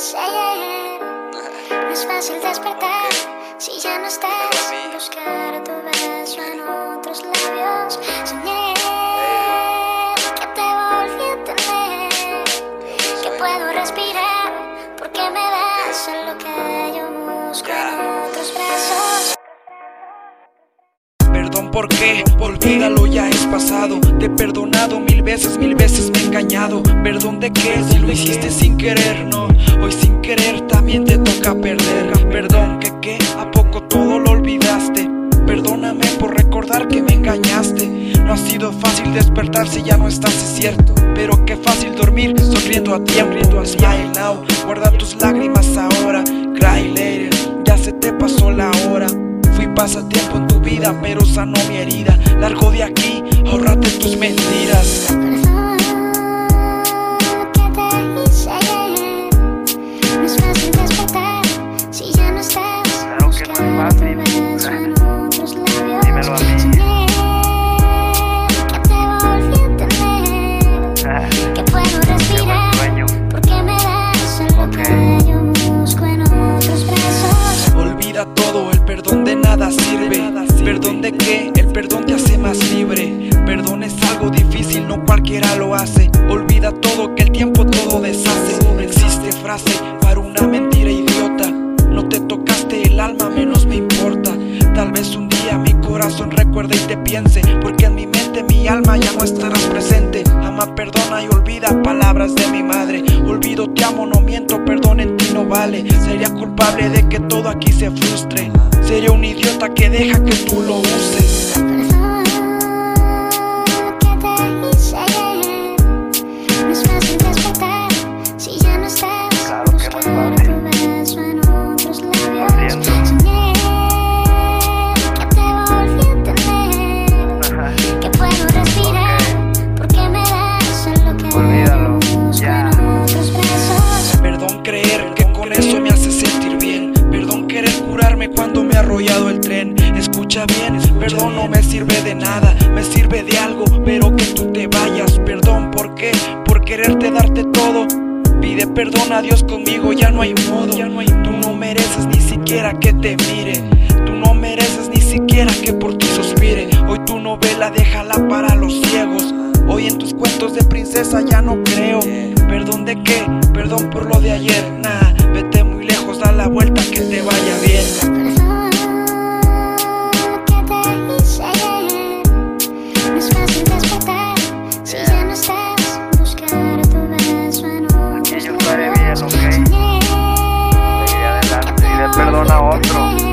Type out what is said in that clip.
No es fácil despertar si ya no estás. Buscar tu beso en otros labios. Soñé que te volví a tener. Que puedo respirar porque me das lo que yo busco en otros brazos. Perdón por qué, olvídalo ya es pasado Te he perdonado mil veces, mil veces me he engañado Perdón de qué, si lo hiciste sin querer, no Hoy sin querer perder. Perdón que qué, a poco todo lo olvidaste Perdóname por recordar que me engañaste. No ha sido fácil despertar si ya no estás, es cierto. Pero qué fácil dormir sonriendo a tiempo. Smile now, guarda tus lágrimas ahora. Cry later, ya se te pasó la hora. Fui pasatiempo en tu vida, pero sanó mi herida. Largo de aquí, ahorrate tus mentiras. Todo, el perdón de nada sirve. Perdón de qué, el perdón te hace más libre. Perdón es algo difícil, no cualquiera lo hace. Olvida todo, que el tiempo todo deshace. No existe frase para una mentira idiota. No te tocaste el alma, menos me importa. Tal vez un día mi corazón recuerde y te piense. Porque en mi mente, mi alma ya no estarás presente. Ama, perdona y olvida palabras de mi madre. Olvido, te amo, no miento, perdón en Sería culpable de que todo aquí se frustre. Sería un idiota que deja que tú lo uses. El tren. Escucha bien, perdón no me sirve de nada. Me sirve de algo, pero que tú te vayas. Perdón, ¿por qué? Por quererte darte todo. Pide perdón a Dios conmigo, ya no hay modo. Tú no mereces ni siquiera que te mire. Tú no mereces ni siquiera que por ti suspire. Hoy tu novela déjala para los ciegos. Hoy en tus cuentos de princesa ya no creo. Perdón de qué, perdón por lo de ayer. Nah, vete muy lejos, da la vuelta que te vaya bien. uno a otro.